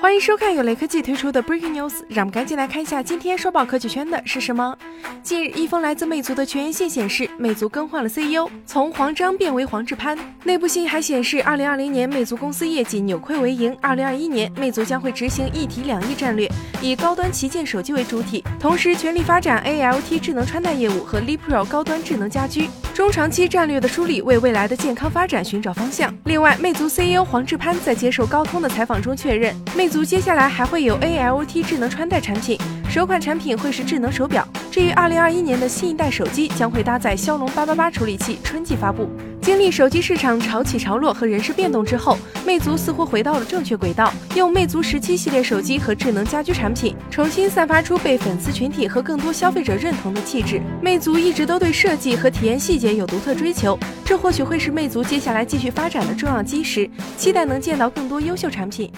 欢迎收看由雷科技推出的 Breaking News，让我们赶紧来看一下今天刷爆科技圈的是什么。近日，一封来自魅族的全员信显示，魅族更换了 CEO，从黄章变为黄志攀。内部信还显示，2020年魅族公司业绩扭亏为盈，2021年魅族将会执行一体两翼战略，以高端旗舰手机为主体，同时全力发展 ALT 智能穿戴业务和 Lipro 高端智能家居。中长期战略的梳理，为未来的健康发展寻找方向。另外，魅族 CEO 黄志攀在接受高通的采访中确认，魅族接下来还会有 ALT 智能穿戴产品，首款产品会是智能手表。至于2021年的新一代手机，将会搭载骁龙888处理器，春季发布。经历手机市场潮起潮落和人事变动之后，魅族似乎回到了正确轨道，用魅族十七系列手机和智能家居产品，重新散发出被粉丝群体和更多消费者认同的气质。魅族一直都对设计和体验细节有独特追求，这或许会是魅族接下来继续发展的重要基石。期待能见到更多优秀产品。